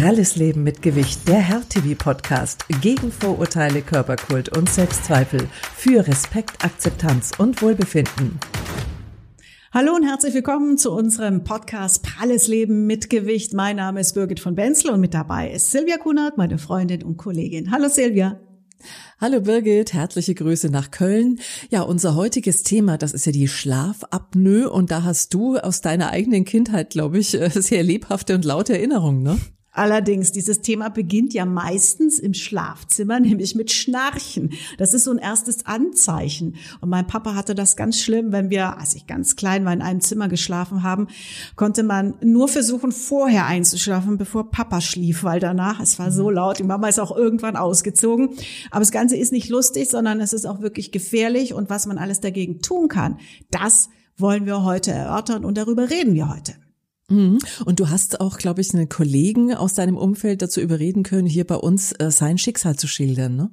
Pralles Leben mit Gewicht, der Herr-TV-Podcast gegen Vorurteile, Körperkult und Selbstzweifel für Respekt, Akzeptanz und Wohlbefinden. Hallo und herzlich willkommen zu unserem Podcast Pralles Leben mit Gewicht. Mein Name ist Birgit von Benzel und mit dabei ist Silvia Kunert, meine Freundin und Kollegin. Hallo Silvia. Hallo Birgit, herzliche Grüße nach Köln. Ja, unser heutiges Thema, das ist ja die Schlafapnoe und da hast du aus deiner eigenen Kindheit, glaube ich, sehr lebhafte und laute Erinnerungen, ne? Allerdings, dieses Thema beginnt ja meistens im Schlafzimmer, nämlich mit Schnarchen. Das ist so ein erstes Anzeichen. Und mein Papa hatte das ganz schlimm, wenn wir, als ich ganz klein war, in einem Zimmer geschlafen haben, konnte man nur versuchen, vorher einzuschlafen, bevor Papa schlief, weil danach, es war so laut, die Mama ist auch irgendwann ausgezogen. Aber das Ganze ist nicht lustig, sondern es ist auch wirklich gefährlich. Und was man alles dagegen tun kann, das wollen wir heute erörtern und darüber reden wir heute. Mhm. Und du hast auch, glaube ich, einen Kollegen aus deinem Umfeld dazu überreden können, hier bei uns äh, sein Schicksal zu schildern, ne?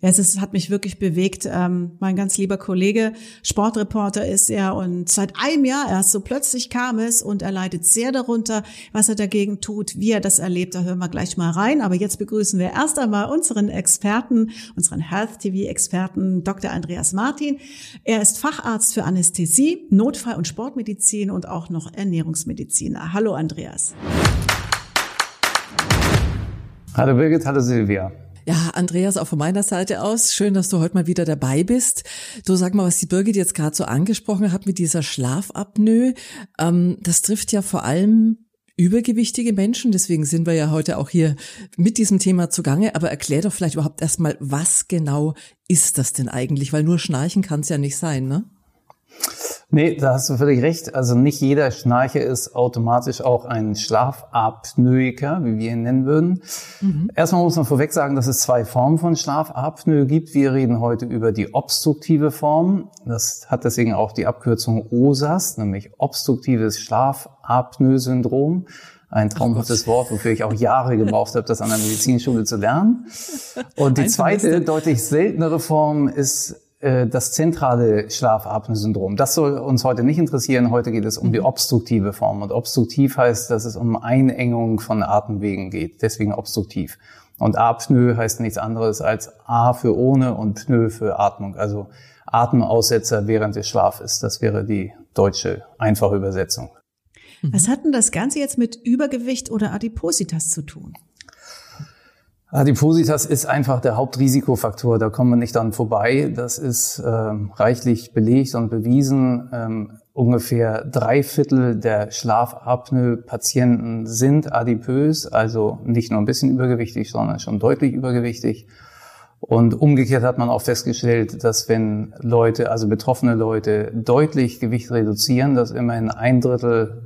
Ja, es ist, hat mich wirklich bewegt. Ähm, mein ganz lieber Kollege, Sportreporter ist er und seit einem Jahr erst so plötzlich kam es und er leidet sehr darunter, was er dagegen tut, wie er das erlebt. Da hören wir gleich mal rein. Aber jetzt begrüßen wir erst einmal unseren Experten, unseren Health TV Experten, Dr. Andreas Martin. Er ist Facharzt für Anästhesie, Notfall- und Sportmedizin und auch noch Ernährungsmediziner. Hallo Andreas. Hallo Birgit, hallo Silvia. Ja, Andreas, auch von meiner Seite aus, schön, dass du heute mal wieder dabei bist. Du sag mal, was die Birgit jetzt gerade so angesprochen hat mit dieser Schlafapnoe, ähm, das trifft ja vor allem übergewichtige Menschen, deswegen sind wir ja heute auch hier mit diesem Thema zugange, aber erklär doch vielleicht überhaupt erstmal, was genau ist das denn eigentlich, weil nur schnarchen kann es ja nicht sein, ne? Nee, da hast du völlig recht. Also nicht jeder Schnarcher ist automatisch auch ein Schlafapnoeiker, wie wir ihn nennen würden. Mhm. Erstmal muss man vorweg sagen, dass es zwei Formen von Schlafapnoe gibt. Wir reden heute über die obstruktive Form. Das hat deswegen auch die Abkürzung OSAS, nämlich obstruktives Schlafapnoe-Syndrom. Ein traumhaftes Wort, wofür ich auch Jahre gebraucht habe, das an der Medizinschule zu lernen. Und die zweite, deutlich seltenere Form ist äh, das zentrale Schlafapnoe-Syndrom. Das soll uns heute nicht interessieren. Heute geht es um die mhm. obstruktive Form. Und obstruktiv heißt, dass es um Einengung von Atemwegen geht. Deswegen obstruktiv. Und Apnoe heißt nichts anderes als A für ohne und Pneu für Atmung. Also Atemaussetzer während des Schlafes. Das wäre die deutsche einfache Übersetzung. Was hat denn das Ganze jetzt mit Übergewicht oder Adipositas zu tun? Adipositas ist einfach der Hauptrisikofaktor, da kommen wir nicht dran vorbei. Das ist ähm, reichlich belegt und bewiesen. Ähm, ungefähr drei Viertel der Schlafapnoe-Patienten sind adipös, also nicht nur ein bisschen übergewichtig, sondern schon deutlich übergewichtig. Und umgekehrt hat man auch festgestellt, dass wenn Leute, also betroffene Leute, deutlich Gewicht reduzieren, dass immerhin ein Drittel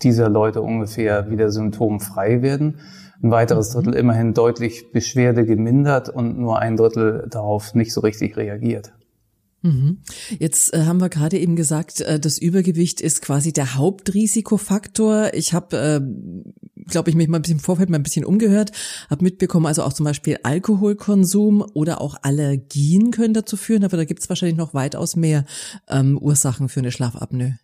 dieser Leute ungefähr wieder symptomfrei werden ein weiteres mhm. Drittel immerhin deutlich Beschwerde gemindert und nur ein Drittel darauf nicht so richtig reagiert. Mhm. Jetzt äh, haben wir gerade eben gesagt, äh, das Übergewicht ist quasi der Hauptrisikofaktor. Ich habe, äh, glaube ich, mich mal ein bisschen im Vorfeld mal ein bisschen umgehört, habe mitbekommen, also auch zum Beispiel Alkoholkonsum oder auch Allergien können dazu führen, aber da gibt es wahrscheinlich noch weitaus mehr ähm, Ursachen für eine Schlafapnoe.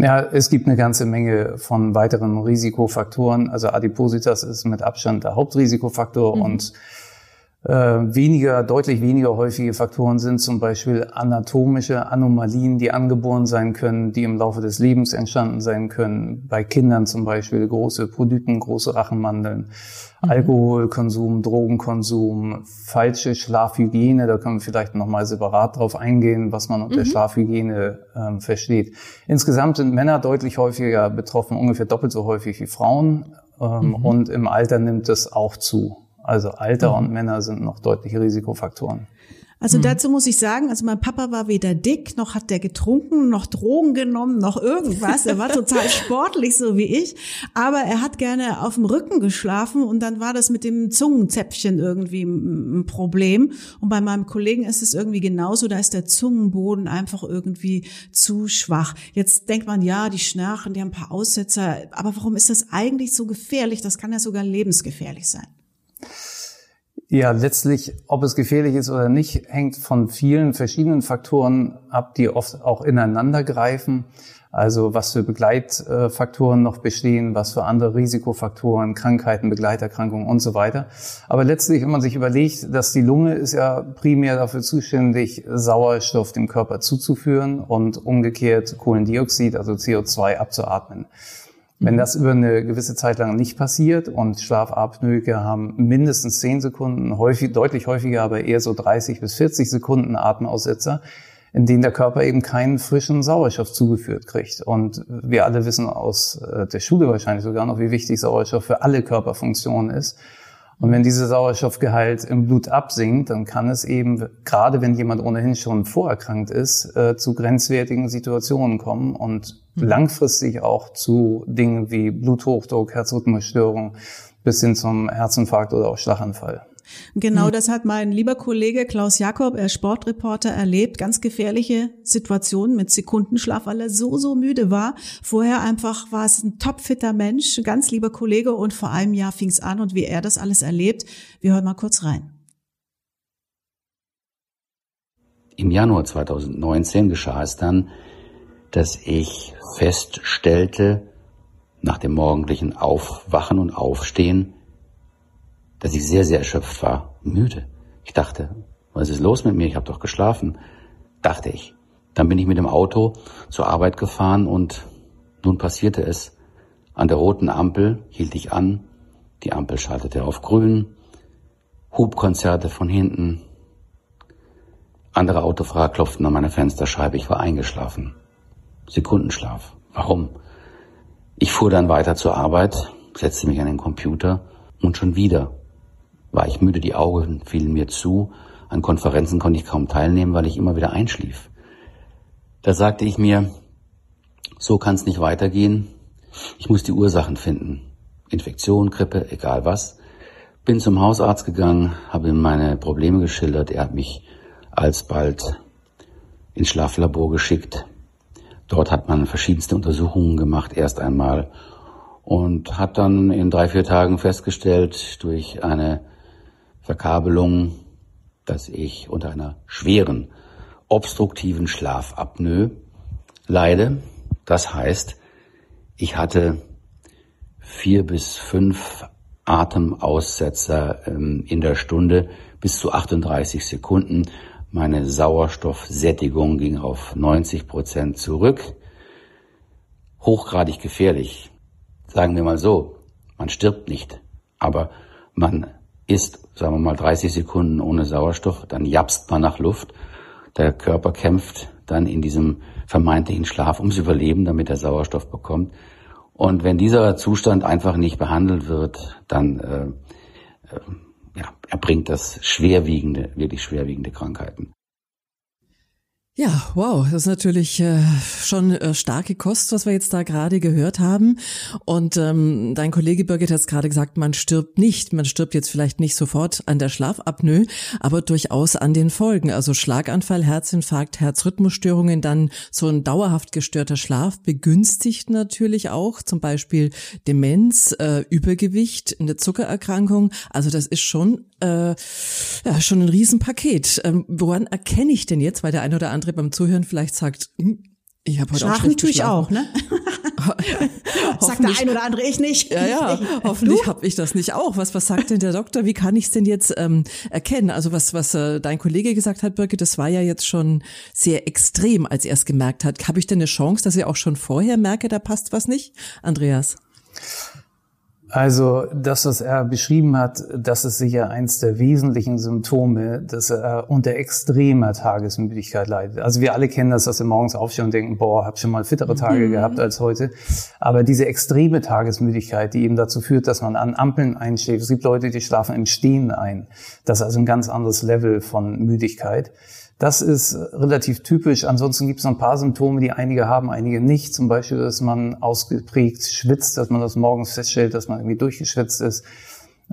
Ja, es gibt eine ganze Menge von weiteren Risikofaktoren. Also Adipositas ist mit Abstand der Hauptrisikofaktor mhm. und äh, weniger, deutlich weniger häufige Faktoren sind zum Beispiel anatomische Anomalien, die angeboren sein können, die im Laufe des Lebens entstanden sein können. Bei Kindern zum Beispiel große Polypen, große Rachenmandeln, mhm. Alkoholkonsum, Drogenkonsum, falsche Schlafhygiene. Da können wir vielleicht nochmal separat drauf eingehen, was man unter mhm. Schlafhygiene ähm, versteht. Insgesamt sind Männer deutlich häufiger betroffen, ungefähr doppelt so häufig wie Frauen. Ähm, mhm. Und im Alter nimmt es auch zu. Also Alter mhm. und Männer sind noch deutliche Risikofaktoren. Also mhm. dazu muss ich sagen, also mein Papa war weder dick, noch hat der getrunken, noch Drogen genommen, noch irgendwas. Er war total sportlich, so wie ich. Aber er hat gerne auf dem Rücken geschlafen und dann war das mit dem Zungenzäpfchen irgendwie ein Problem. Und bei meinem Kollegen ist es irgendwie genauso. Da ist der Zungenboden einfach irgendwie zu schwach. Jetzt denkt man, ja, die schnarchen, die haben ein paar Aussetzer. Aber warum ist das eigentlich so gefährlich? Das kann ja sogar lebensgefährlich sein. Ja, letztlich, ob es gefährlich ist oder nicht, hängt von vielen verschiedenen Faktoren ab, die oft auch ineinander greifen. Also was für Begleitfaktoren noch bestehen, was für andere Risikofaktoren, Krankheiten, Begleiterkrankungen und so weiter. Aber letztlich, wenn man sich überlegt, dass die Lunge ist ja primär dafür zuständig, Sauerstoff dem Körper zuzuführen und umgekehrt Kohlendioxid, also CO2 abzuatmen. Wenn mhm. das über eine gewisse Zeit lang nicht passiert und Schlafapnoe haben mindestens 10 Sekunden, häufig, deutlich häufiger, aber eher so 30 bis 40 Sekunden Atemaussetzer, in denen der Körper eben keinen frischen Sauerstoff zugeführt kriegt. Und wir alle wissen aus äh, der Schule wahrscheinlich sogar noch, wie wichtig Sauerstoff für alle Körperfunktionen ist. Und wenn dieser Sauerstoffgehalt im Blut absinkt, dann kann es eben, gerade wenn jemand ohnehin schon vorerkrankt ist, äh, zu grenzwertigen Situationen kommen und mhm. langfristig auch zu Dingen wie Bluthochdruck, Herzrhythmusstörung bis hin zum Herzinfarkt oder auch Schlaganfall. Genau mhm. das hat mein lieber Kollege Klaus Jakob, er Sportreporter, erlebt. Ganz gefährliche Situationen mit Sekundenschlaf, weil er so, so müde war. Vorher einfach war es ein topfitter Mensch, ganz lieber Kollege und vor einem Jahr fing es an und wie er das alles erlebt. Wir hören mal kurz rein. Im Januar 2019 geschah es dann, dass ich feststellte, nach dem morgendlichen Aufwachen und Aufstehen, dass ich sehr, sehr erschöpft war, müde. Ich dachte, was ist los mit mir? Ich habe doch geschlafen, dachte ich. Dann bin ich mit dem Auto zur Arbeit gefahren und nun passierte es. An der roten Ampel hielt ich an, die Ampel schaltete auf grün, Hubkonzerte von hinten, andere Autofahrer klopften an meine Fensterscheibe, ich war eingeschlafen. Sekundenschlaf. Warum? Ich fuhr dann weiter zur Arbeit, setzte mich an den Computer und schon wieder war ich müde, die Augen fielen mir zu, an Konferenzen konnte ich kaum teilnehmen, weil ich immer wieder einschlief. Da sagte ich mir, so kann es nicht weitergehen, ich muss die Ursachen finden. Infektion, Grippe, egal was. Bin zum Hausarzt gegangen, habe ihm meine Probleme geschildert, er hat mich alsbald ins Schlaflabor geschickt. Dort hat man verschiedenste Untersuchungen gemacht, erst einmal, und hat dann in drei, vier Tagen festgestellt, durch eine Verkabelung, dass ich unter einer schweren obstruktiven Schlafapnoe leide. Das heißt, ich hatte vier bis fünf Atemaussetzer ähm, in der Stunde bis zu 38 Sekunden. Meine Sauerstoffsättigung ging auf 90 Prozent zurück. Hochgradig gefährlich. Sagen wir mal so, man stirbt nicht, aber man ist, sagen wir mal, 30 Sekunden ohne Sauerstoff, dann japst man nach Luft. Der Körper kämpft dann in diesem vermeintlichen Schlaf ums Überleben, damit er Sauerstoff bekommt. Und wenn dieser Zustand einfach nicht behandelt wird, dann äh, äh, ja, erbringt das schwerwiegende, wirklich schwerwiegende Krankheiten. Ja, wow, das ist natürlich äh, schon äh, starke Kost, was wir jetzt da gerade gehört haben. Und ähm, dein Kollege Birgit hat es gerade gesagt, man stirbt nicht. Man stirbt jetzt vielleicht nicht sofort an der Schlafapnoe, aber durchaus an den Folgen. Also Schlaganfall, Herzinfarkt, Herzrhythmusstörungen, dann so ein dauerhaft gestörter Schlaf begünstigt natürlich auch zum Beispiel Demenz, äh, Übergewicht, eine Zuckererkrankung. Also das ist schon äh, ja schon ein Riesenpaket. Ähm, woran erkenne ich denn jetzt, weil der eine oder andere beim Zuhören vielleicht sagt, hm, ich habe heute Schlafen auch schlecht tue ich auch, ne? sagt der ein oder andere, ich nicht. Ja, ja, hoffentlich habe ich das nicht auch. Was, was sagt denn der Doktor? Wie kann ich es denn jetzt ähm, erkennen? Also was, was äh, dein Kollege gesagt hat, Birke, das war ja jetzt schon sehr extrem, als er es gemerkt hat. Habe ich denn eine Chance, dass ich auch schon vorher merke, da passt was nicht? Andreas? Also das, was er beschrieben hat, das ist sicher eins der wesentlichen Symptome, dass er unter extremer Tagesmüdigkeit leidet. Also wir alle kennen das, dass wir morgens aufstehen und denken, boah, hab schon mal fittere Tage mhm. gehabt als heute. Aber diese extreme Tagesmüdigkeit, die eben dazu führt, dass man an Ampeln einschläft. Es gibt Leute, die schlafen im Stehen ein. Das ist also ein ganz anderes Level von Müdigkeit. Das ist relativ typisch. Ansonsten gibt es noch ein paar Symptome, die einige haben, einige nicht. Zum Beispiel, dass man ausgeprägt schwitzt, dass man das morgens feststellt, dass man irgendwie durchgeschwitzt ist.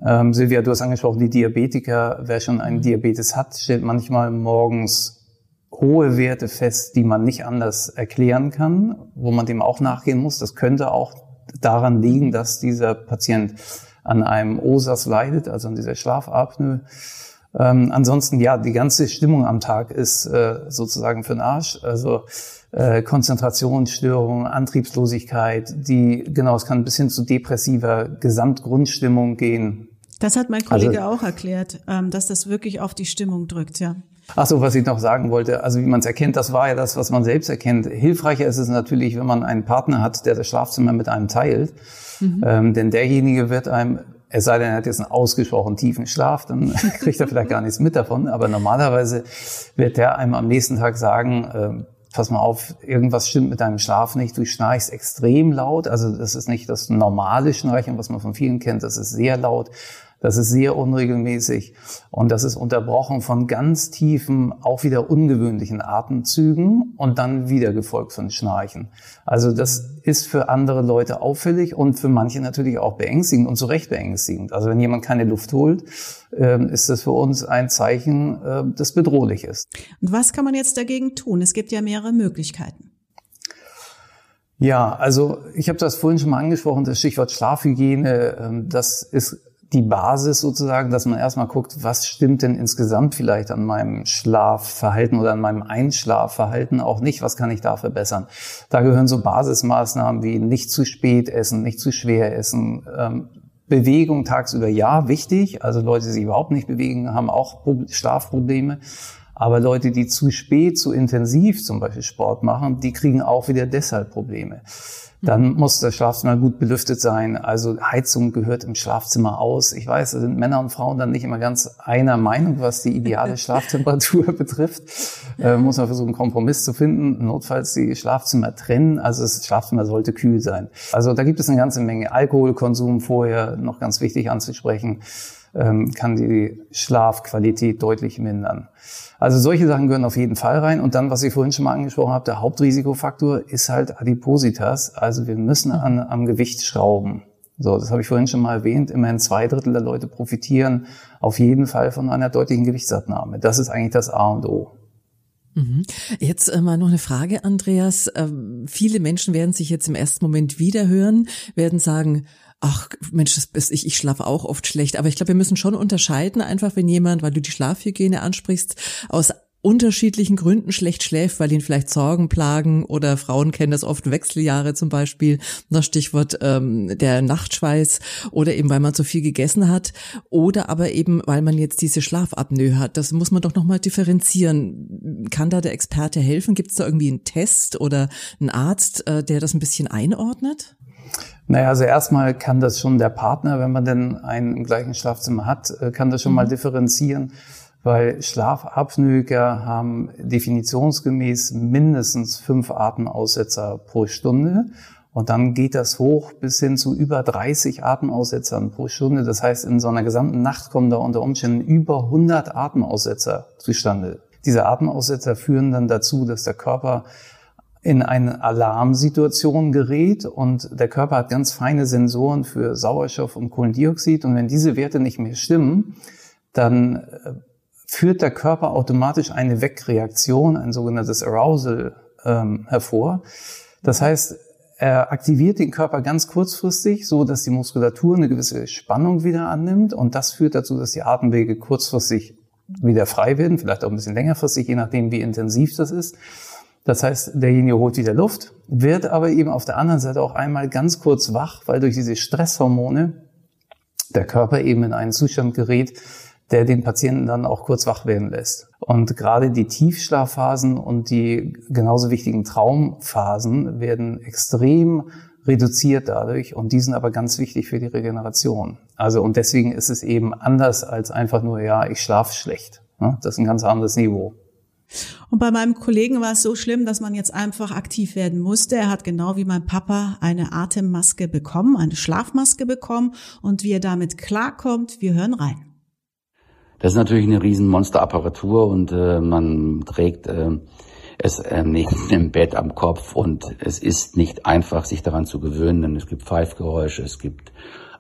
Ähm, Silvia, du hast angesprochen, die Diabetiker, wer schon einen Diabetes hat, stellt manchmal morgens hohe Werte fest, die man nicht anders erklären kann, wo man dem auch nachgehen muss. Das könnte auch daran liegen, dass dieser Patient an einem OSAS leidet, also an dieser Schlafapnoe. Ähm, ansonsten, ja, die ganze Stimmung am Tag ist äh, sozusagen für den Arsch. Also äh, Konzentrationsstörungen, Antriebslosigkeit, die, genau, es kann bis hin zu depressiver Gesamtgrundstimmung gehen. Das hat mein Kollege also, auch erklärt, ähm, dass das wirklich auf die Stimmung drückt, ja. Ach so, was ich noch sagen wollte, also wie man es erkennt, das war ja das, was man selbst erkennt. Hilfreicher ist es natürlich, wenn man einen Partner hat, der das Schlafzimmer mit einem teilt. Mhm. Ähm, denn derjenige wird einem es sei denn, er hat jetzt einen ausgesprochen tiefen Schlaf, dann kriegt er vielleicht gar nichts mit davon. Aber normalerweise wird der einem am nächsten Tag sagen, äh, pass mal auf, irgendwas stimmt mit deinem Schlaf nicht, du schnarchst extrem laut. Also das ist nicht das normale Schnarchen, was man von vielen kennt, das ist sehr laut. Das ist sehr unregelmäßig und das ist unterbrochen von ganz tiefen, auch wieder ungewöhnlichen Atemzügen und dann wieder gefolgt von Schnarchen. Also das ist für andere Leute auffällig und für manche natürlich auch beängstigend und zu Recht beängstigend. Also wenn jemand keine Luft holt, ähm, ist das für uns ein Zeichen, äh, das bedrohlich ist. Und was kann man jetzt dagegen tun? Es gibt ja mehrere Möglichkeiten. Ja, also ich habe das vorhin schon mal angesprochen, das Stichwort Schlafhygiene, ähm, das ist die Basis sozusagen, dass man erstmal guckt, was stimmt denn insgesamt vielleicht an meinem Schlafverhalten oder an meinem Einschlafverhalten auch nicht, was kann ich da verbessern. Da gehören so Basismaßnahmen wie nicht zu spät essen, nicht zu schwer essen, ähm, Bewegung tagsüber ja wichtig, also Leute, die sich überhaupt nicht bewegen, haben auch Schlafprobleme. Aber Leute, die zu spät, zu intensiv zum Beispiel Sport machen, die kriegen auch wieder deshalb Probleme. Dann muss das Schlafzimmer gut belüftet sein. Also Heizung gehört im Schlafzimmer aus. Ich weiß, da sind Männer und Frauen dann nicht immer ganz einer Meinung, was die ideale Schlaftemperatur betrifft. Äh, muss man versuchen, einen Kompromiss zu finden. Notfalls die Schlafzimmer trennen. Also das Schlafzimmer sollte kühl sein. Also da gibt es eine ganze Menge Alkoholkonsum vorher, noch ganz wichtig anzusprechen, ähm, kann die Schlafqualität deutlich mindern. Also solche Sachen gehören auf jeden Fall rein. Und dann, was ich vorhin schon mal angesprochen habe, der Hauptrisikofaktor ist halt Adipositas. Also wir müssen an, am Gewicht schrauben. So, das habe ich vorhin schon mal erwähnt. Immerhin zwei Drittel der Leute profitieren auf jeden Fall von einer deutlichen Gewichtsabnahme. Das ist eigentlich das A und O. Mhm. Jetzt äh, mal noch eine Frage, Andreas. Ähm, viele Menschen werden sich jetzt im ersten Moment wiederhören, werden sagen, ach Mensch, das ist ich, ich schlafe auch oft schlecht. Aber ich glaube, wir müssen schon unterscheiden, einfach wenn jemand, weil du die Schlafhygiene ansprichst, aus unterschiedlichen Gründen schlecht schläft, weil ihn vielleicht Sorgen plagen oder Frauen kennen das oft Wechseljahre zum Beispiel, das Stichwort ähm, der Nachtschweiß oder eben weil man zu viel gegessen hat oder aber eben weil man jetzt diese Schlafapnoe hat. Das muss man doch nochmal differenzieren. Kann da der Experte helfen? Gibt es da irgendwie einen Test oder einen Arzt, äh, der das ein bisschen einordnet? Naja, also erstmal kann das schon der Partner, wenn man denn einen im gleichen Schlafzimmer hat, äh, kann das schon mhm. mal differenzieren, weil Schlafapnoeker haben definitionsgemäß mindestens fünf Atemaussetzer pro Stunde. Und dann geht das hoch bis hin zu über 30 Atemaussetzern pro Stunde. Das heißt, in so einer gesamten Nacht kommen da unter Umständen über 100 Atemaussetzer zustande. Diese Atemaussetzer führen dann dazu, dass der Körper in eine Alarmsituation gerät und der Körper hat ganz feine Sensoren für Sauerstoff und Kohlendioxid und wenn diese Werte nicht mehr stimmen, dann äh, führt der Körper automatisch eine Wegreaktion, ein sogenanntes Arousal ähm, hervor. Das heißt, er aktiviert den Körper ganz kurzfristig, so dass die Muskulatur eine gewisse Spannung wieder annimmt und das führt dazu, dass die Atemwege kurzfristig wieder frei werden, vielleicht auch ein bisschen längerfristig, je nachdem, wie intensiv das ist. Das heißt, derjenige holt wieder Luft, wird aber eben auf der anderen Seite auch einmal ganz kurz wach, weil durch diese Stresshormone der Körper eben in einen Zustand gerät, der den Patienten dann auch kurz wach werden lässt. Und gerade die Tiefschlafphasen und die genauso wichtigen Traumphasen werden extrem reduziert dadurch und die sind aber ganz wichtig für die Regeneration. Also und deswegen ist es eben anders als einfach nur, ja, ich schlafe schlecht. Das ist ein ganz anderes Niveau. Und bei meinem Kollegen war es so schlimm, dass man jetzt einfach aktiv werden musste. Er hat genau wie mein Papa eine Atemmaske bekommen, eine Schlafmaske bekommen. Und wie er damit klarkommt, wir hören rein. Das ist natürlich eine riesen Monsterapparatur und äh, man trägt äh, es äh, neben dem Bett am Kopf und es ist nicht einfach, sich daran zu gewöhnen, denn es gibt Pfeifgeräusche, es gibt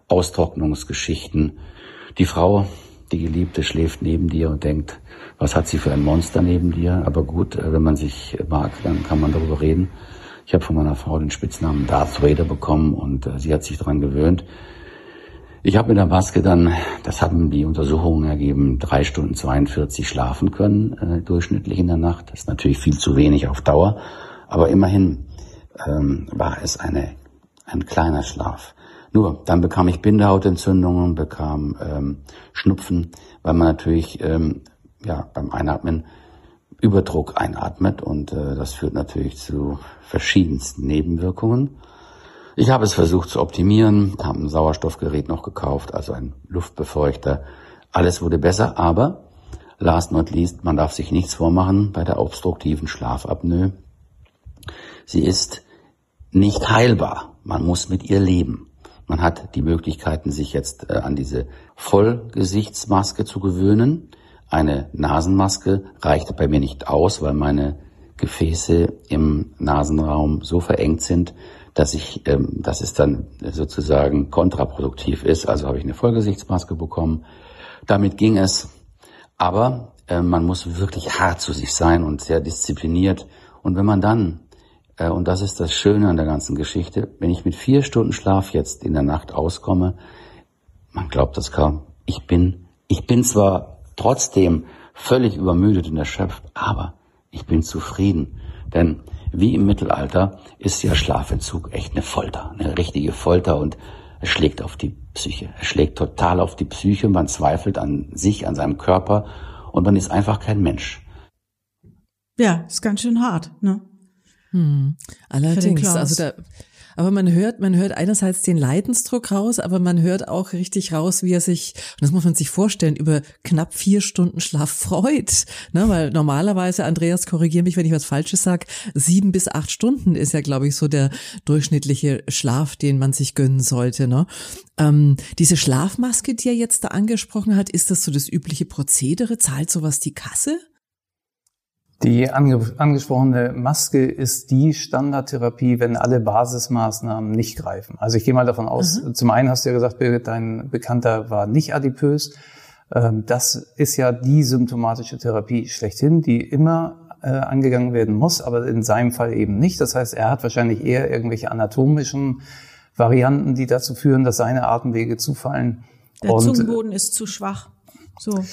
Austrocknungsgeschichten. Die Frau, die Geliebte, schläft neben dir und denkt, was hat sie für ein Monster neben dir? Aber gut, äh, wenn man sich mag, dann kann man darüber reden. Ich habe von meiner Frau den Spitznamen Darth Vader bekommen und äh, sie hat sich daran gewöhnt. Ich habe mit der Maske dann, das haben die Untersuchungen ergeben, drei Stunden 42 schlafen können, äh, durchschnittlich in der Nacht. Das ist natürlich viel zu wenig auf Dauer, aber immerhin ähm, war es eine, ein kleiner Schlaf. Nur, dann bekam ich Bindehautentzündungen, bekam ähm, Schnupfen, weil man natürlich ähm, ja, beim Einatmen Überdruck einatmet und äh, das führt natürlich zu verschiedensten Nebenwirkungen. Ich habe es versucht zu optimieren, habe ein Sauerstoffgerät noch gekauft, also ein Luftbefeuchter. Alles wurde besser, aber last not least, man darf sich nichts vormachen bei der obstruktiven Schlafapnoe. Sie ist nicht heilbar. Man muss mit ihr leben. Man hat die Möglichkeiten, sich jetzt äh, an diese Vollgesichtsmaske zu gewöhnen. Eine Nasenmaske reicht bei mir nicht aus, weil meine Gefäße im Nasenraum so verengt sind, dass ich, ähm, dass es dann sozusagen kontraproduktiv ist. Also habe ich eine Vollgesichtsmaske bekommen. Damit ging es. Aber äh, man muss wirklich hart zu sich sein und sehr diszipliniert. Und wenn man dann, äh, und das ist das Schöne an der ganzen Geschichte, wenn ich mit vier Stunden Schlaf jetzt in der Nacht auskomme, man glaubt das kaum. Ich bin, ich bin zwar trotzdem völlig übermüdet und erschöpft, aber ich bin zufrieden. Denn wie im Mittelalter ist ja Schlafentzug echt eine Folter, eine richtige Folter und es schlägt auf die Psyche. Es schlägt total auf die Psyche, man zweifelt an sich, an seinem Körper und man ist einfach kein Mensch. Ja, ist ganz schön hart, ne? Hm. Allerdings, also da, aber man hört, man hört einerseits den Leidensdruck raus, aber man hört auch richtig raus, wie er sich, und das muss man sich vorstellen, über knapp vier Stunden Schlaf freut. Ne, weil normalerweise, Andreas, korrigiere mich, wenn ich was Falsches sage, sieben bis acht Stunden ist ja, glaube ich, so der durchschnittliche Schlaf, den man sich gönnen sollte. Ne? Ähm, diese Schlafmaske, die er jetzt da angesprochen hat, ist das so das übliche Prozedere? Zahlt sowas die Kasse? Die ange angesprochene Maske ist die Standardtherapie, wenn alle Basismaßnahmen nicht greifen. Also ich gehe mal davon aus, mhm. zum einen hast du ja gesagt, Birgit, dein Bekannter war nicht adipös. Ähm, das ist ja die symptomatische Therapie schlechthin, die immer äh, angegangen werden muss, aber in seinem Fall eben nicht. Das heißt, er hat wahrscheinlich eher irgendwelche anatomischen Varianten, die dazu führen, dass seine Atemwege zufallen. Der Zungenboden ist zu schwach. So.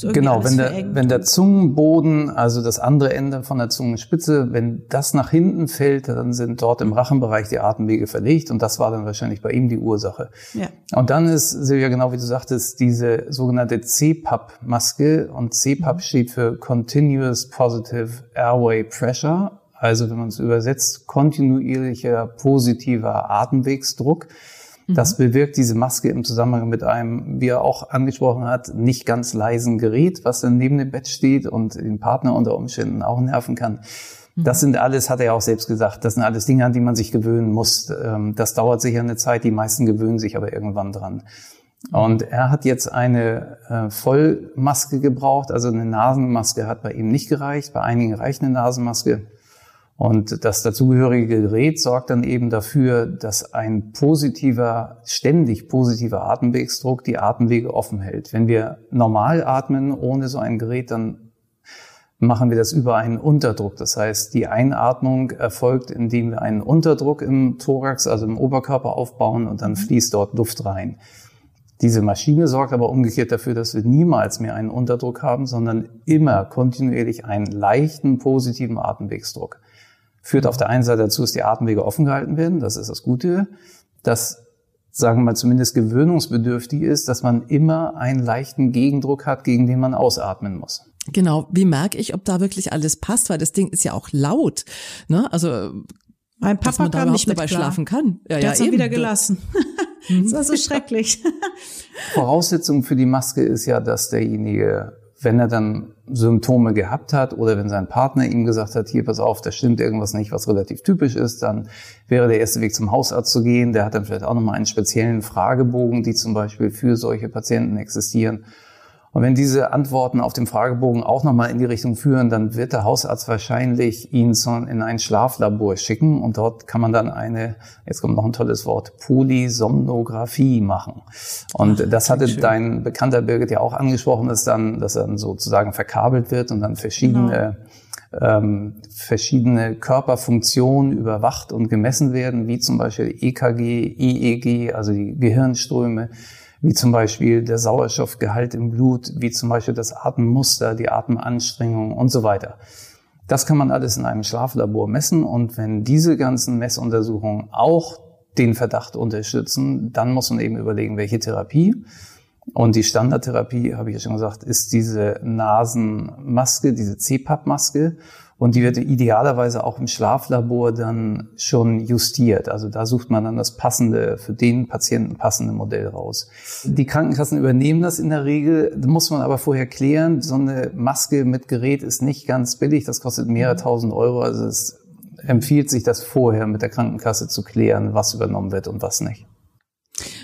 Genau, wenn der, wenn der Zungenboden, also das andere Ende von der Zungenspitze, wenn das nach hinten fällt, dann sind dort im Rachenbereich die Atemwege verlegt und das war dann wahrscheinlich bei ihm die Ursache. Ja. Und dann ist, Silvia, genau wie du sagtest, diese sogenannte CPAP-Maske und CPAP mhm. steht für Continuous Positive Airway Pressure, also wenn man es übersetzt, kontinuierlicher positiver Atemwegsdruck. Das mhm. bewirkt diese Maske im Zusammenhang mit einem, wie er auch angesprochen hat, nicht ganz leisen Gerät, was dann neben dem Bett steht und den Partner unter Umständen auch nerven kann. Mhm. Das sind alles, hat er ja auch selbst gesagt, das sind alles Dinge, an die man sich gewöhnen muss. Ähm, das dauert sicher eine Zeit, die meisten gewöhnen sich aber irgendwann dran. Und er hat jetzt eine äh, Vollmaske gebraucht, also eine Nasenmaske hat bei ihm nicht gereicht, bei einigen reicht eine Nasenmaske. Und das dazugehörige Gerät sorgt dann eben dafür, dass ein positiver, ständig positiver Atemwegsdruck die Atemwege offen hält. Wenn wir normal atmen ohne so ein Gerät, dann machen wir das über einen Unterdruck. Das heißt, die Einatmung erfolgt, indem wir einen Unterdruck im Thorax, also im Oberkörper aufbauen und dann fließt dort Luft rein. Diese Maschine sorgt aber umgekehrt dafür, dass wir niemals mehr einen Unterdruck haben, sondern immer kontinuierlich einen leichten positiven Atemwegsdruck führt auf der einen Seite dazu, dass die Atemwege offen gehalten werden. Das ist das Gute. Das, sagen wir mal, zumindest gewöhnungsbedürftig ist, dass man immer einen leichten Gegendruck hat, gegen den man ausatmen muss. Genau. Wie merke ich, ob da wirklich alles passt? Weil das Ding ist ja auch laut. Ne? Also mein Papa dass man kam nicht dabei klar. schlafen kann. Ja, Der ja, eben. wieder gelassen. das war so schrecklich. Voraussetzung für die Maske ist ja, dass derjenige wenn er dann Symptome gehabt hat oder wenn sein Partner ihm gesagt hat, hier pass auf, da stimmt irgendwas nicht, was relativ typisch ist, dann wäre der erste Weg zum Hausarzt zu gehen. Der hat dann vielleicht auch nochmal einen speziellen Fragebogen, die zum Beispiel für solche Patienten existieren. Und wenn diese Antworten auf dem Fragebogen auch nochmal in die Richtung führen, dann wird der Hausarzt wahrscheinlich ihn in ein Schlaflabor schicken und dort kann man dann eine, jetzt kommt noch ein tolles Wort, Polysomnographie machen. Und Ach, das hatte schön. dein bekannter Birgit ja auch angesprochen, dass dann, dass dann sozusagen verkabelt wird und dann verschiedene genau. ähm, verschiedene Körperfunktionen überwacht und gemessen werden, wie zum Beispiel EKG, EEG, also die Gehirnströme, wie zum Beispiel der Sauerstoffgehalt im Blut, wie zum Beispiel das Atemmuster, die Atemanstrengung und so weiter. Das kann man alles in einem Schlaflabor messen und wenn diese ganzen Messuntersuchungen auch den Verdacht unterstützen, dann muss man eben überlegen, welche Therapie. Und die Standardtherapie, habe ich ja schon gesagt, ist diese Nasenmaske, diese CPAP-Maske. Und die wird idealerweise auch im Schlaflabor dann schon justiert. Also da sucht man dann das passende, für den Patienten passende Modell raus. Die Krankenkassen übernehmen das in der Regel. Muss man aber vorher klären. So eine Maske mit Gerät ist nicht ganz billig. Das kostet mehrere tausend Euro. Also es empfiehlt sich das vorher mit der Krankenkasse zu klären, was übernommen wird und was nicht.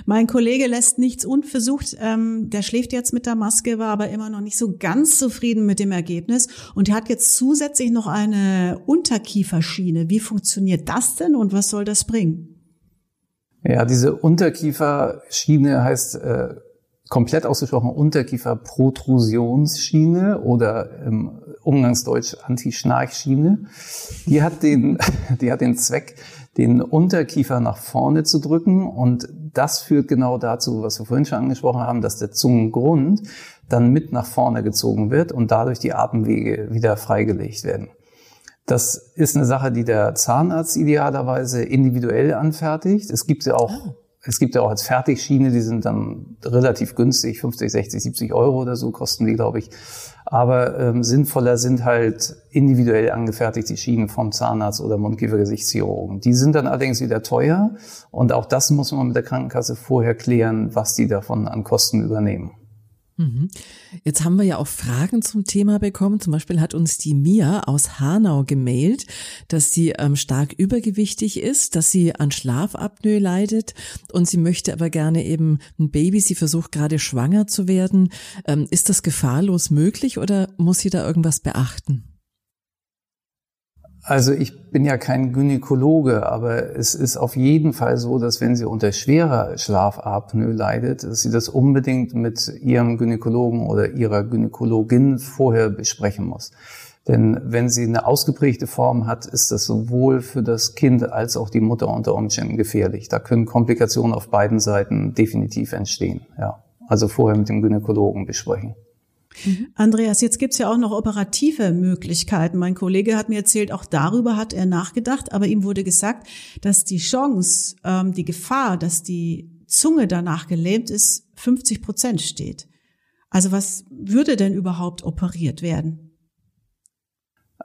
Mein Kollege lässt nichts unversucht. Ähm, der schläft jetzt mit der Maske, war aber immer noch nicht so ganz zufrieden mit dem Ergebnis und hat jetzt zusätzlich noch eine Unterkieferschiene. Wie funktioniert das denn und was soll das bringen? Ja, diese Unterkieferschiene heißt äh, komplett ausgesprochen Unterkieferprotrusionsschiene oder im Umgangsdeutsch Anti-Schnarchschiene. Die hat den, die hat den Zweck, den Unterkiefer nach vorne zu drücken. Und das führt genau dazu, was wir vorhin schon angesprochen haben, dass der Zungengrund dann mit nach vorne gezogen wird und dadurch die Atemwege wieder freigelegt werden. Das ist eine Sache, die der Zahnarzt idealerweise individuell anfertigt. Es gibt ja auch oh. Es gibt ja auch als Fertigschiene, die sind dann relativ günstig, 50, 60, 70 Euro oder so kosten die, glaube ich. Aber ähm, sinnvoller sind halt individuell angefertigte Schienen vom Zahnarzt oder Mundkiefergesichtschirurgen. Die sind dann allerdings wieder teuer und auch das muss man mit der Krankenkasse vorher klären, was die davon an Kosten übernehmen. Mhm. Jetzt haben wir ja auch Fragen zum Thema bekommen. Zum Beispiel hat uns die Mia aus Hanau gemailt, dass sie ähm, stark übergewichtig ist, dass sie an Schlafapnoe leidet und sie möchte aber gerne eben ein Baby. Sie versucht gerade schwanger zu werden. Ähm, ist das gefahrlos möglich oder muss sie da irgendwas beachten? Also ich bin ja kein Gynäkologe, aber es ist auf jeden Fall so, dass wenn sie unter schwerer Schlafapnoe leidet, dass sie das unbedingt mit ihrem Gynäkologen oder ihrer Gynäkologin vorher besprechen muss. Denn wenn sie eine ausgeprägte Form hat, ist das sowohl für das Kind als auch die Mutter unter Umständen gefährlich. Da können Komplikationen auf beiden Seiten definitiv entstehen. Ja. Also vorher mit dem Gynäkologen besprechen. Mhm. Andreas, jetzt gibt's ja auch noch operative Möglichkeiten. Mein Kollege hat mir erzählt, auch darüber hat er nachgedacht, aber ihm wurde gesagt, dass die Chance, ähm, die Gefahr, dass die Zunge danach gelähmt ist, 50 Prozent steht. Also was würde denn überhaupt operiert werden?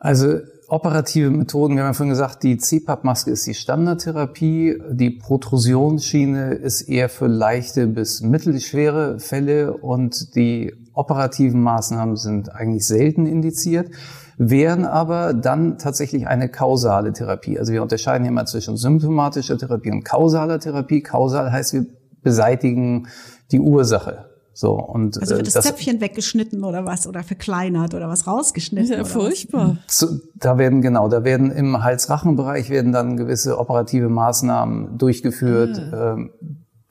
Also operative Methoden, wir haben ja vorhin gesagt, die CPAP-Maske ist die Standardtherapie, die Protrusionsschiene ist eher für leichte bis mittelschwere Fälle und die operativen Maßnahmen sind eigentlich selten indiziert, wären aber dann tatsächlich eine kausale Therapie. Also wir unterscheiden hier mal zwischen symptomatischer Therapie und kausaler Therapie. Kausal heißt, wir beseitigen die Ursache. So, und, also wird äh, das, das Zäpfchen weggeschnitten oder was oder verkleinert oder was rausgeschnitten? Ja, furchtbar. Zu, da werden genau, da werden im Hals-Rachen-Bereich werden dann gewisse operative Maßnahmen durchgeführt. Ah. Äh,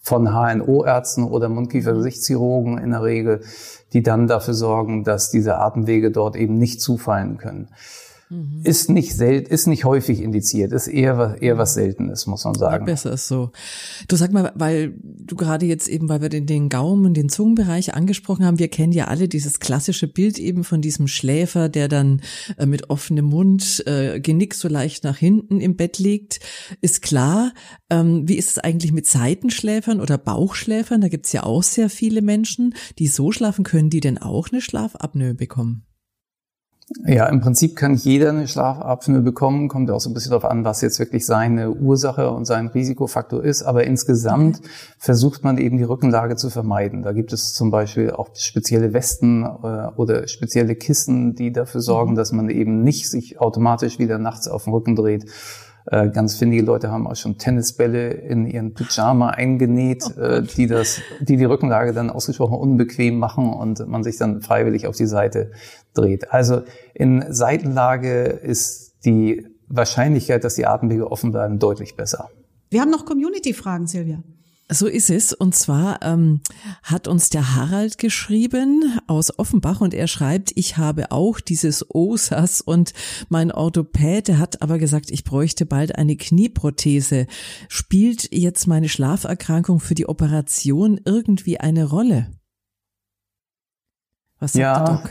von HNO-Ärzten oder Mundkiefer-Gesichtschirurgen in der Regel, die dann dafür sorgen, dass diese Atemwege dort eben nicht zufallen können. Mhm. Ist nicht sel ist nicht häufig indiziert, ist eher, eher was Seltenes, muss man sagen. Ja, besser ist so. Du sag mal, weil du gerade jetzt eben, weil wir den, den Gaumen, den Zungenbereich angesprochen haben, wir kennen ja alle dieses klassische Bild eben von diesem Schläfer, der dann äh, mit offenem Mund, äh, Genick so leicht nach hinten im Bett liegt. Ist klar. Ähm, wie ist es eigentlich mit Seitenschläfern oder Bauchschläfern? Da gibt's ja auch sehr viele Menschen, die so schlafen können, die denn auch eine Schlafapnoe bekommen. Ja, im Prinzip kann jeder eine Schlafapnoe bekommen, kommt auch so ein bisschen darauf an, was jetzt wirklich seine Ursache und sein Risikofaktor ist. Aber insgesamt versucht man eben die Rückenlage zu vermeiden. Da gibt es zum Beispiel auch spezielle Westen äh, oder spezielle Kissen, die dafür sorgen, mhm. dass man eben nicht sich automatisch wieder nachts auf den Rücken dreht ganz findige Leute haben auch schon Tennisbälle in ihren Pyjama eingenäht, oh äh, die das, die die Rückenlage dann ausgesprochen unbequem machen und man sich dann freiwillig auf die Seite dreht. Also in Seitenlage ist die Wahrscheinlichkeit, dass die Atemwege offen bleiben, deutlich besser. Wir haben noch Community-Fragen, Silvia. So ist es. Und zwar ähm, hat uns der Harald geschrieben aus Offenbach und er schreibt, ich habe auch dieses OSAS und mein Orthopäde hat aber gesagt, ich bräuchte bald eine Knieprothese. Spielt jetzt meine Schlaferkrankung für die Operation irgendwie eine Rolle? Was sagt ja, der Doc?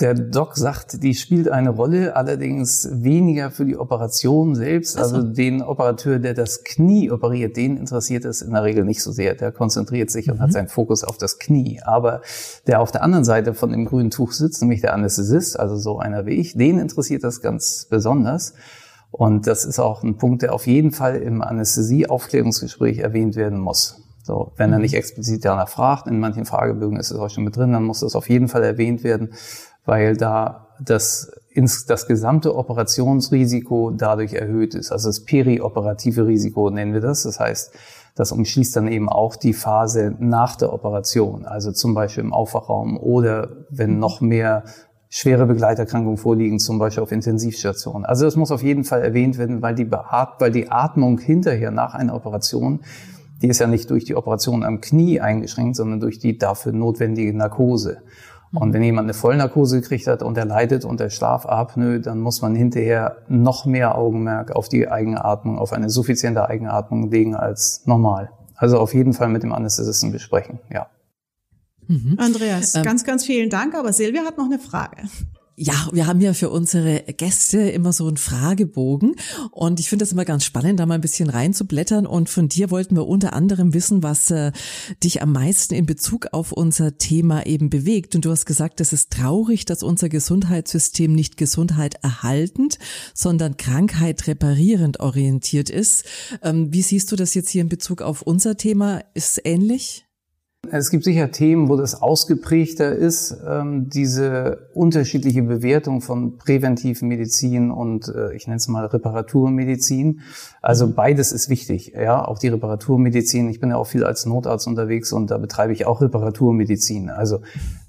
Der Doc sagt, die spielt eine Rolle, allerdings weniger für die Operation selbst. So. Also den Operateur, der das Knie operiert, den interessiert es in der Regel nicht so sehr. Der konzentriert sich mhm. und hat mhm. seinen Fokus auf das Knie. Aber der auf der anderen Seite von dem grünen Tuch sitzt, nämlich der Anästhesist, also so einer wie ich, den interessiert das ganz besonders. Und das ist auch ein Punkt, der auf jeden Fall im Anästhesie-Aufklärungsgespräch erwähnt werden muss. So, wenn er mhm. nicht explizit danach fragt, in manchen Fragebögen ist es auch schon mit drin, dann muss das auf jeden Fall erwähnt werden weil da das, ins, das gesamte Operationsrisiko dadurch erhöht ist. Also das perioperative Risiko nennen wir das. Das heißt, das umschließt dann eben auch die Phase nach der Operation, also zum Beispiel im Aufwachraum oder wenn noch mehr schwere Begleiterkrankungen vorliegen, zum Beispiel auf Intensivstationen. Also das muss auf jeden Fall erwähnt werden, weil die, weil die Atmung hinterher nach einer Operation, die ist ja nicht durch die Operation am Knie eingeschränkt, sondern durch die dafür notwendige Narkose. Und wenn jemand eine Vollnarkose gekriegt hat und er leidet unter Schlafapnoe, dann muss man hinterher noch mehr Augenmerk auf die Eigenatmung, auf eine suffiziente Eigenatmung legen als normal. Also auf jeden Fall mit dem Anästhesisten besprechen, ja. Mhm. Andreas, ähm, ganz, ganz vielen Dank. Aber Silvia hat noch eine Frage. Ja, wir haben ja für unsere Gäste immer so einen Fragebogen und ich finde das immer ganz spannend, da mal ein bisschen reinzublättern und von dir wollten wir unter anderem wissen, was äh, dich am meisten in Bezug auf unser Thema eben bewegt und du hast gesagt, es ist traurig, dass unser Gesundheitssystem nicht Gesundheit erhaltend, sondern Krankheit reparierend orientiert ist. Ähm, wie siehst du das jetzt hier in Bezug auf unser Thema? Ist es ähnlich? Es gibt sicher Themen, wo das ausgeprägter ist, ähm, diese unterschiedliche Bewertung von präventiven Medizin und äh, ich nenne es mal Reparaturmedizin. Also beides ist wichtig, ja, auch die Reparaturmedizin. Ich bin ja auch viel als Notarzt unterwegs und da betreibe ich auch Reparaturmedizin. Also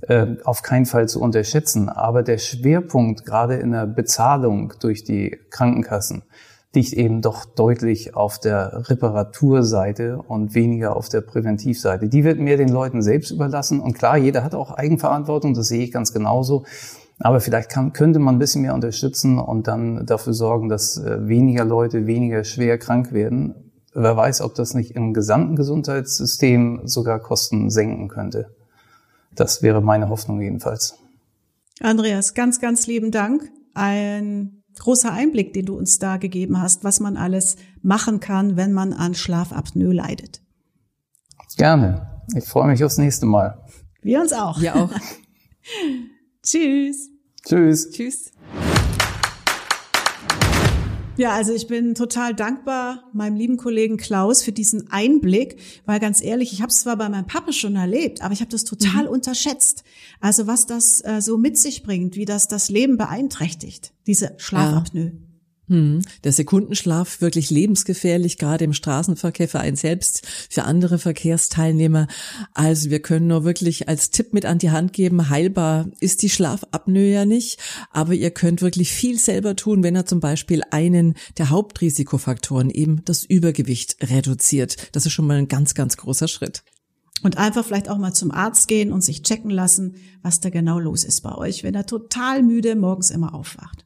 äh, auf keinen Fall zu unterschätzen. Aber der Schwerpunkt gerade in der Bezahlung durch die Krankenkassen liegt eben doch deutlich auf der Reparaturseite und weniger auf der Präventivseite. Die wird mehr den Leuten selbst überlassen. Und klar, jeder hat auch Eigenverantwortung, das sehe ich ganz genauso. Aber vielleicht kann, könnte man ein bisschen mehr unterstützen und dann dafür sorgen, dass äh, weniger Leute weniger schwer krank werden. Wer weiß, ob das nicht im gesamten Gesundheitssystem sogar Kosten senken könnte. Das wäre meine Hoffnung jedenfalls. Andreas, ganz, ganz lieben Dank. Ein großer Einblick, den du uns da gegeben hast, was man alles machen kann, wenn man an Schlafapnoe leidet. Gerne. Ich freue mich aufs nächste Mal. Wir uns auch. Wir auch. Tschüss. Tschüss. Tschüss. Ja, also ich bin total dankbar meinem lieben Kollegen Klaus für diesen Einblick, weil ganz ehrlich, ich habe es zwar bei meinem Papa schon erlebt, aber ich habe das total mhm. unterschätzt. Also was das äh, so mit sich bringt, wie das das Leben beeinträchtigt, diese Schlafapnoe. Ja. Hm. Der Sekundenschlaf wirklich lebensgefährlich, gerade im Straßenverkehr für einen selbst, für andere Verkehrsteilnehmer. Also wir können nur wirklich als Tipp mit an die Hand geben, heilbar ist die Schlafapnoe ja nicht, aber ihr könnt wirklich viel selber tun, wenn er zum Beispiel einen der Hauptrisikofaktoren, eben das Übergewicht, reduziert. Das ist schon mal ein ganz, ganz großer Schritt. Und einfach vielleicht auch mal zum Arzt gehen und sich checken lassen, was da genau los ist bei euch, wenn er total müde morgens immer aufwacht.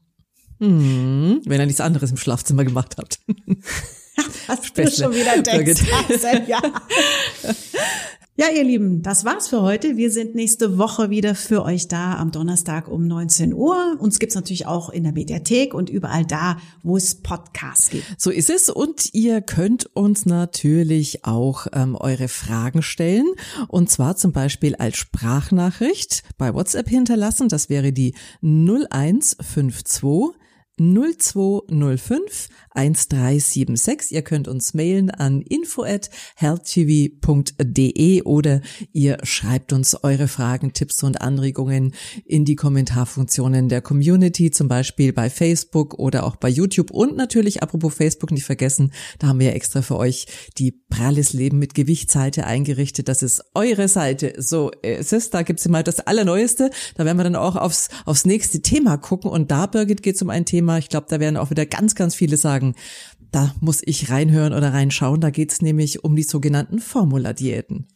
Hm, wenn ihr nichts anderes im Schlafzimmer gemacht habt. Was du schon wieder denkst. ja. Ja, ihr Lieben, das war's für heute. Wir sind nächste Woche wieder für euch da am Donnerstag um 19 Uhr. Uns gibt's natürlich auch in der Mediathek und überall da, wo es Podcasts gibt. So ist es. Und ihr könnt uns natürlich auch ähm, eure Fragen stellen. Und zwar zum Beispiel als Sprachnachricht bei WhatsApp hinterlassen. Das wäre die 0152 0205 1376. Ihr könnt uns mailen an info at healthtv.de oder ihr schreibt uns eure Fragen, Tipps und Anregungen in die Kommentarfunktionen der Community, zum Beispiel bei Facebook oder auch bei YouTube und natürlich, apropos Facebook, nicht vergessen, da haben wir ja extra für euch die Pralles Leben mit Gewichtsseite eingerichtet. Das ist eure Seite. So ist es. Da gibt's immer das Allerneueste. Da werden wir dann auch aufs, aufs nächste Thema gucken und da, Birgit, geht es um ein Thema. Ich glaube, da werden auch wieder ganz, ganz viele sagen, Da muss ich reinhören oder reinschauen. Da geht's nämlich um die sogenannten Formula-Diäten.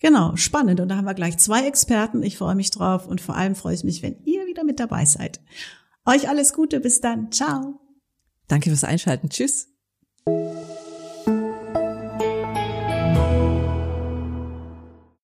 Genau, spannend. Und da haben wir gleich zwei Experten. Ich freue mich drauf und vor allem freue ich mich, wenn ihr wieder mit dabei seid. Euch alles Gute, bis dann. Ciao. Danke fürs Einschalten. Tschüss.